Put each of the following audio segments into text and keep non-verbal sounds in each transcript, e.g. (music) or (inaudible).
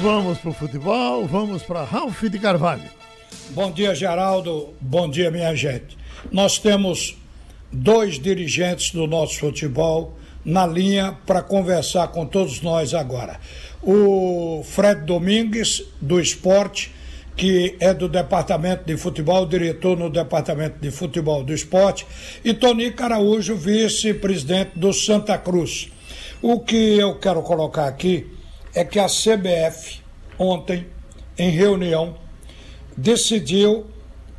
Vamos para o futebol, vamos para Ralf de Carvalho. Bom dia, Geraldo. Bom dia, minha gente. Nós temos dois dirigentes do nosso futebol na linha para conversar com todos nós agora. O Fred Domingues, do esporte, que é do departamento de futebol, diretor no departamento de futebol do esporte, e Tony Caraújo, vice-presidente do Santa Cruz. O que eu quero colocar aqui é que a CBF, ontem, em reunião, decidiu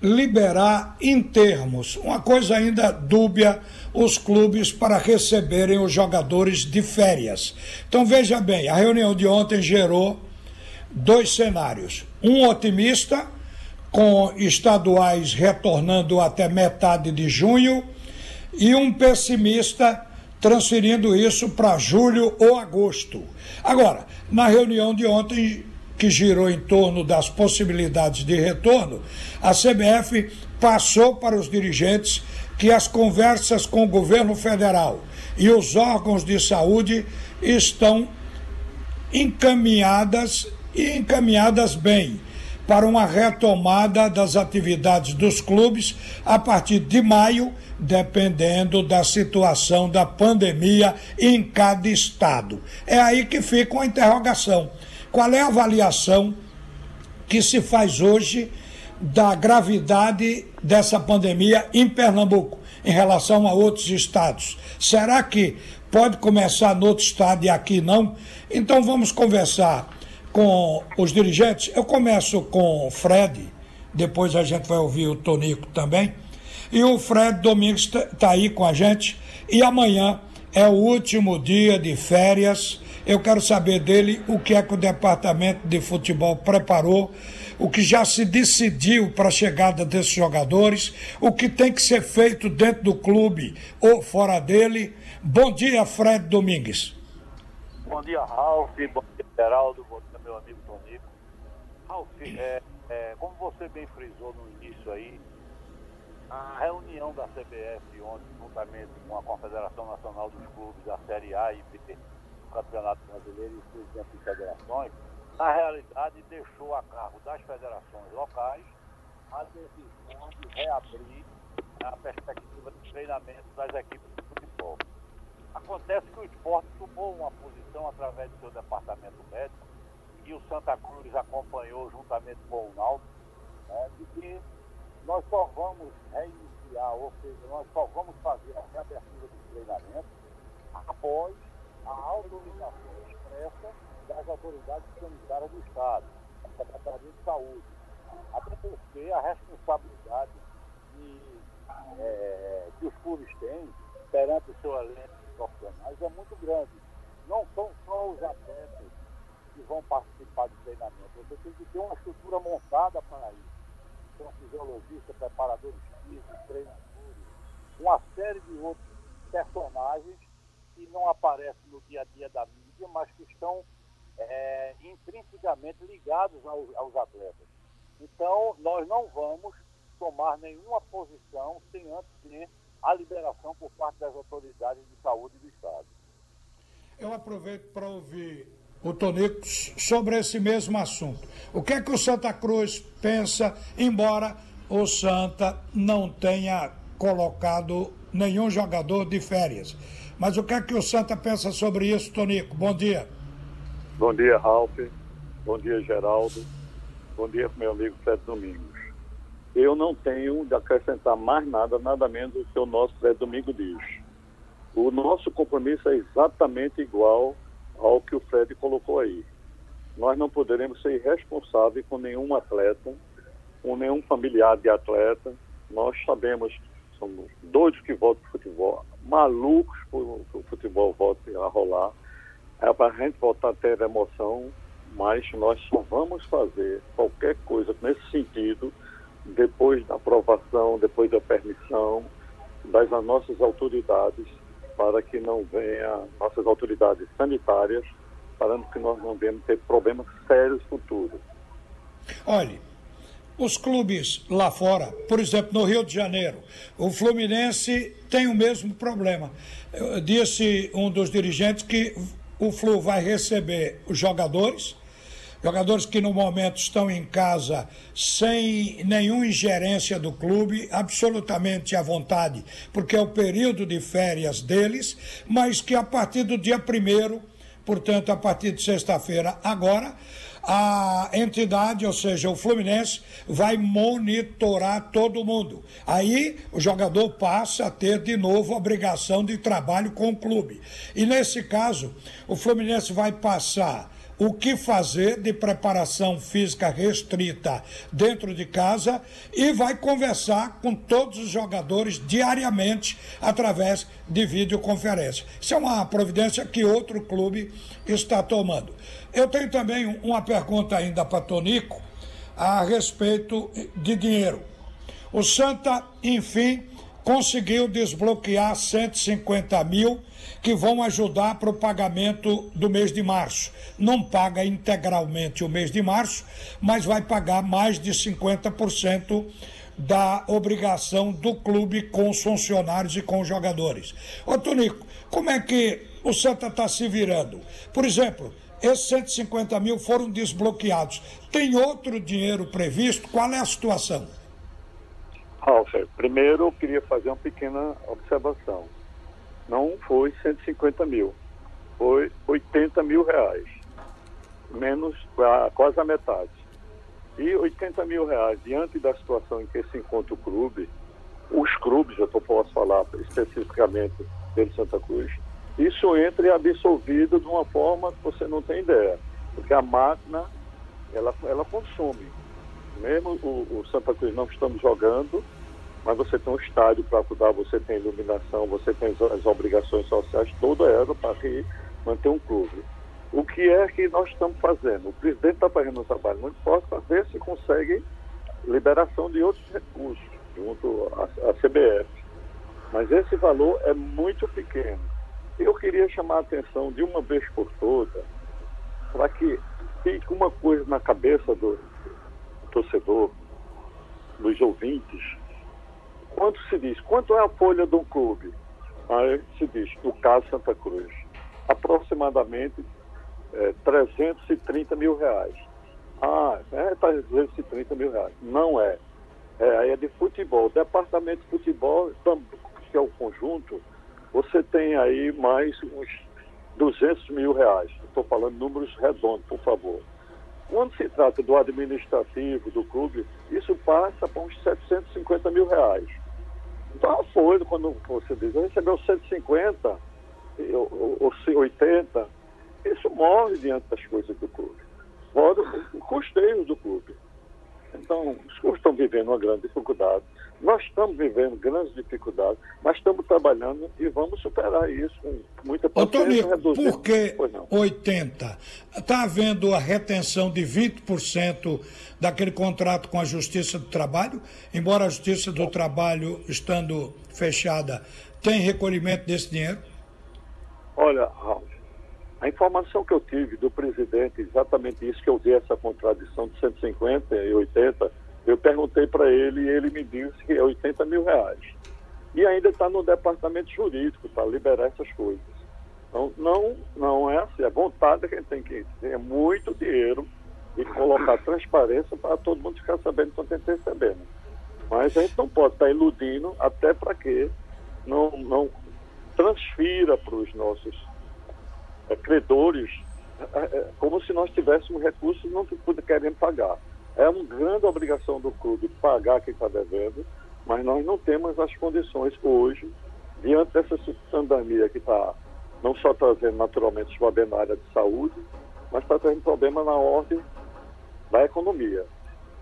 liberar em termos, uma coisa ainda dúbia, os clubes para receberem os jogadores de férias. Então veja bem, a reunião de ontem gerou dois cenários. Um otimista, com estaduais retornando até metade de junho, e um pessimista transferindo isso para julho ou agosto. Agora, na reunião de ontem, que girou em torno das possibilidades de retorno, a CBF passou para os dirigentes que as conversas com o governo federal e os órgãos de saúde estão encaminhadas e encaminhadas bem para uma retomada das atividades dos clubes a partir de maio, dependendo da situação da pandemia em cada estado. É aí que fica uma interrogação. Qual é a avaliação que se faz hoje da gravidade dessa pandemia em Pernambuco em relação a outros estados? Será que pode começar no outro estado e aqui não? Então vamos conversar com os dirigentes. Eu começo com o Fred, depois a gente vai ouvir o Tonico também. E o Fred Domingos está tá aí com a gente. E amanhã é o último dia de férias. Eu quero saber dele o que é que o departamento de futebol preparou, o que já se decidiu para a chegada desses jogadores, o que tem que ser feito dentro do clube ou fora dele. Bom dia, Fred Domingues. Bom dia, Ralf. Bom dia, Geraldo. Bom dia, meu amigo Tonico. Ralf, é, é, como você bem frisou no início aí, a reunião da CBF ontem, juntamente com a Confederação Nacional dos Clubes da Série A e B do Campeonato Brasileiro e os presidentes de federações, na realidade deixou a cargo das federações locais a decisão de reabrir a perspectiva de treinamento das equipes de futebol. Acontece que o esporte tomou uma posição através do seu departamento médico e o Santa Cruz acompanhou juntamente com o Naldo, né, de que nós só vamos reiniciar, ou seja, nós só vamos fazer a reabertura do treinamento após a autorização expressa das autoridades sanitárias do Estado, a Secretaria de Saúde. Até porque a responsabilidade de, é, que os clubes têm perante o seu elenco profissionais é muito grande. Não são só os atletas que vão participar do treinamento, você tem que ter uma estrutura montada para isso. São fisiologistas, preparadores físicos, treinadores, uma série de outros personagens que não aparecem no dia a dia da mídia, mas que estão é, intrinsecamente ligados aos, aos atletas. Então, nós não vamos tomar nenhuma posição sem antes ter a liberação por parte das autoridades de saúde do Estado. Eu aproveito para ouvir o Tonico sobre esse mesmo assunto. O que é que o Santa Cruz pensa, embora o Santa não tenha colocado nenhum jogador de férias? Mas o que é que o Santa pensa sobre isso, Tonico? Bom dia. Bom dia, Ralf. Bom dia, Geraldo. Bom dia, meu amigo Fred Domingos eu não tenho de acrescentar mais nada, nada menos do que o nosso Zé Domingo diz. O nosso compromisso é exatamente igual ao que o Fred colocou aí. Nós não poderemos ser irresponsáveis com nenhum atleta, com nenhum familiar de atleta. Nós sabemos que somos doidos que voltam para o futebol, malucos por que o futebol volte a rolar. É para a gente voltar a ter emoção, mas nós só vamos fazer qualquer coisa nesse sentido depois da aprovação, depois da permissão das nossas autoridades, para que não venha, nossas autoridades sanitárias, para que nós não venhamos ter problemas sérios futuros. Olhe, os clubes lá fora, por exemplo, no Rio de Janeiro, o Fluminense tem o mesmo problema. Disse um dos dirigentes que o Flu vai receber os jogadores, Jogadores que no momento estão em casa sem nenhuma ingerência do clube, absolutamente à vontade, porque é o período de férias deles, mas que a partir do dia primeiro, portanto, a partir de sexta-feira, agora, a entidade, ou seja, o Fluminense, vai monitorar todo mundo. Aí o jogador passa a ter de novo obrigação de trabalho com o clube. E nesse caso, o Fluminense vai passar o que fazer de preparação física restrita dentro de casa e vai conversar com todos os jogadores diariamente através de videoconferência. Isso é uma providência que outro clube está tomando. Eu tenho também uma pergunta ainda para Tonico a respeito de dinheiro. O Santa, enfim, conseguiu desbloquear 150 mil que vão ajudar para o pagamento do mês de março. Não paga integralmente o mês de março, mas vai pagar mais de 50% da obrigação do clube com os funcionários e com os jogadores. Ô Tonico, como é que o Santa está se virando? Por exemplo, esses 150 mil foram desbloqueados. Tem outro dinheiro previsto? Qual é a situação? Ralf, primeiro eu queria fazer uma pequena observação. Não foi 150 mil, foi 80 mil reais, menos quase a metade. E 80 mil reais, diante da situação em que se encontra o clube, os clubes, eu posso falar especificamente dele Santa Cruz, isso entra e é absorvido de uma forma que você não tem ideia, porque a máquina, ela, ela consome. Mesmo o, o Santa Cruz não estamos jogando, mas você tem um estádio para cuidar, você tem iluminação, você tem as, obrigações sociais, toda ela para manter um clube. O que é que nós estamos fazendo? O presidente está fazendo um trabalho muito forte para ver se consegue liberação de outros recursos junto à, à CBF. Mas esse valor é muito pequeno. Eu queria chamar a atenção de uma vez por toda para que fique uma coisa na cabeça do torcedor, dos ouvintes, quanto se diz, quanto é a folha de um clube? Aí se diz, no caso Santa Cruz, aproximadamente é, 330 mil reais. Ah, é 330 mil reais. Não é. É, é de futebol. O departamento de futebol, que é o conjunto, você tem aí mais uns 200 mil reais. Estou falando números redondos, por favor. Quando se trata do administrativo do clube, isso passa para uns 750 mil reais. Então, foi quando você diz, recebeu 150 ou, ou 80, isso morre diante das coisas do clube. Morre o custeio do clube. Então, os clubes estão vivendo uma grande dificuldade. Nós estamos vivendo grandes dificuldades, mas estamos trabalhando e vamos superar isso com muita paciência. Ô, por que 80? Está havendo a retenção de 20% daquele contrato com a Justiça do Trabalho, embora a Justiça do Trabalho, estando fechada, tem recolhimento desse dinheiro? Olha, Raul, a informação que eu tive do presidente, exatamente isso que eu vi, essa contradição de 150 e 80, eu perguntei para ele e ele me disse que é 80 mil reais. E ainda está no departamento jurídico para liberar essas coisas. Então, não, não é assim. A vontade que a gente tem que ter é muito dinheiro e colocar (coughs) transparência para todo mundo ficar sabendo quanto está recebendo. Mas a gente não pode estar tá iludindo até para que não, não transfira para os nossos é, credores é, é, como se nós tivéssemos recursos e não querendo pagar. É uma grande obrigação do clube pagar quem está devendo, mas nós não temos as condições hoje, diante dessa pandemia que está não só trazendo naturalmente os problemas na área de saúde, mas está trazendo problema na ordem da economia.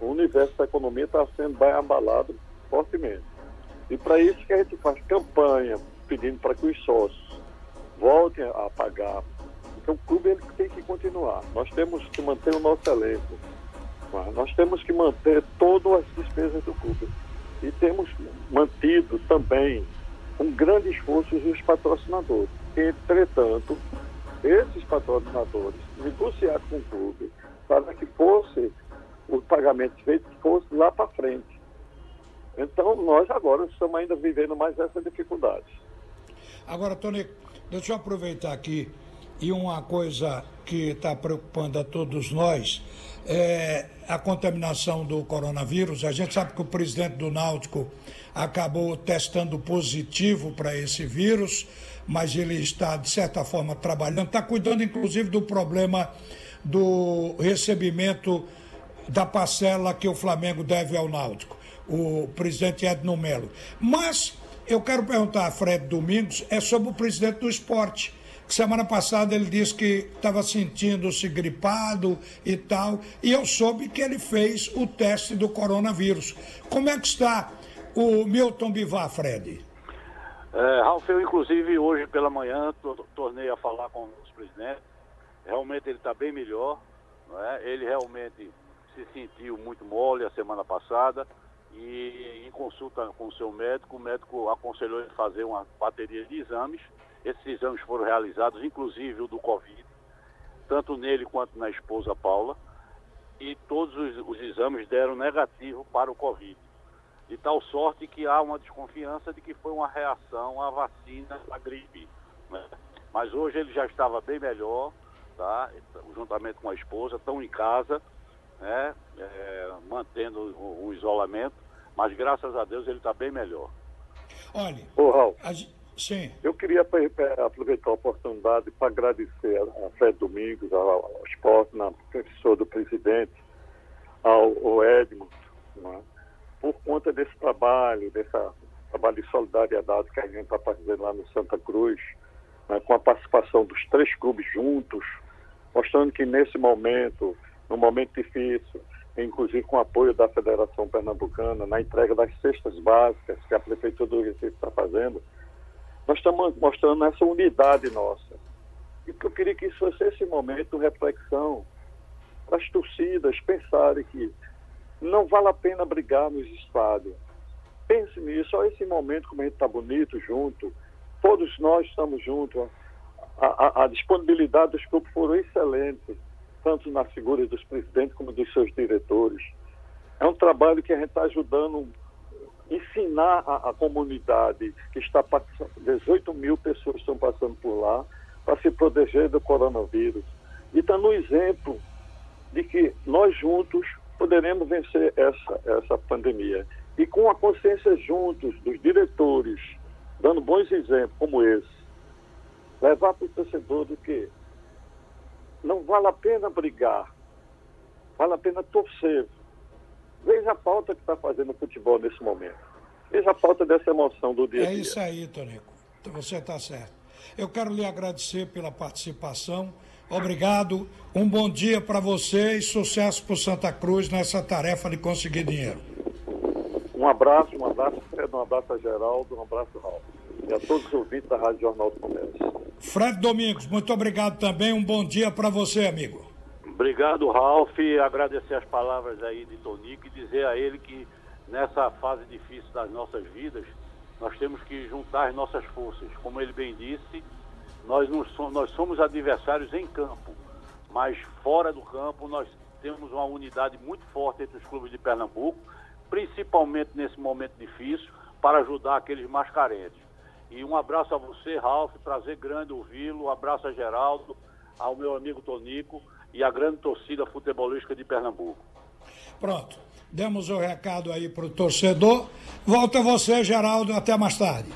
O universo da economia está sendo bem abalado fortemente. E para isso que a gente faz campanha pedindo para que os sócios voltem a pagar. Então o clube ele tem que continuar. Nós temos que manter o nosso elenco. Nós temos que manter todas as despesas do clube. E temos mantido também um grande esforço dos patrocinadores. Entretanto, esses patrocinadores negociar com o clube para que fosse o pagamento feito fosse lá para frente. Então, nós agora estamos ainda vivendo mais essa dificuldade. Agora, Tony, deixa eu aproveitar aqui e uma coisa que está preocupando a todos nós é a contaminação do coronavírus. A gente sabe que o presidente do Náutico acabou testando positivo para esse vírus, mas ele está, de certa forma, trabalhando, está cuidando, inclusive, do problema do recebimento da parcela que o Flamengo deve ao Náutico, o presidente Edno Melo. Mas eu quero perguntar a Fred Domingos é sobre o presidente do esporte. Semana passada ele disse que estava sentindo-se gripado e tal, e eu soube que ele fez o teste do coronavírus. Como é que está o Milton Bivar, Fred? É, Ralf, eu inclusive hoje pela manhã tornei a falar com os presidentes. Realmente ele está bem melhor. É? Ele realmente se sentiu muito mole a semana passada e em consulta com o seu médico, o médico aconselhou ele fazer uma bateria de exames. Esses exames foram realizados, inclusive o do Covid, tanto nele quanto na esposa Paula, e todos os, os exames deram negativo para o Covid. De tal sorte que há uma desconfiança de que foi uma reação à vacina da gripe. Né? Mas hoje ele já estava bem melhor, tá? juntamente com a esposa, estão em casa, né? É, mantendo o, o, isolamento, mas graças a Deus ele está bem melhor. Olha, Ô, Raul, a, sim. eu queria aproveitar a oportunidade para agradecer a Fred Domingos, ao, ao esporte, na professor do presidente, ao, ao Edmo, né? por conta desse trabalho, desse trabalho de solidariedade que a gente está fazendo lá no Santa Cruz, né? com a participação dos três clubes juntos, mostrando que nesse momento num momento difícil, inclusive com o apoio da Federação Pernambucana, na entrega das cestas básicas que a Prefeitura do Recife está fazendo, nós estamos mostrando essa unidade nossa. E eu queria que isso fosse esse momento de reflexão para as torcidas pensarem que não vale a pena brigar nos estádios. Pense nisso, olha esse momento como a gente está bonito junto, todos nós estamos juntos, a, a, a disponibilidade dos clubes foram excelente tanto na figura dos presidentes como dos seus diretores. É um trabalho que a gente está ajudando ensinar a, a, comunidade que está passando, 18 mil pessoas estão passando por lá para se proteger do coronavírus. E está no exemplo de que nós juntos poderemos vencer essa, essa pandemia. E com a consciência juntos dos diretores, dando bons exemplos como esse, levar para o torcedor do que não vale a pena brigar, vale a pena torcer. Veja a falta que está fazendo o futebol nesse momento. Veja a falta dessa emoção do dia a dia. É isso aí, Tonico. Você está certo. Eu quero lhe agradecer pela participação. Obrigado. Um bom dia para você e sucesso para Santa Cruz nessa tarefa de conseguir dinheiro. Um abraço, um abraço, um abraço a Geraldo, um abraço, Raul. E a todos os ouvintes da Rádio Jornal do Comércio. Fred Domingos, muito obrigado também. Um bom dia para você, amigo. Obrigado, Ralf. Agradecer as palavras aí de Tonico e dizer a ele que nessa fase difícil das nossas vidas, nós temos que juntar as nossas forças. Como ele bem disse, nós, não somos, nós somos adversários em campo, mas fora do campo nós temos uma unidade muito forte entre os clubes de Pernambuco, principalmente nesse momento difícil, para ajudar aqueles mais carentes. E um abraço a você, Ralf, prazer grande ouvi-lo. Um abraço a Geraldo, ao meu amigo Tonico e à grande torcida futebolística de Pernambuco. Pronto. Demos o recado aí para o torcedor. Volta você, Geraldo. Até mais tarde.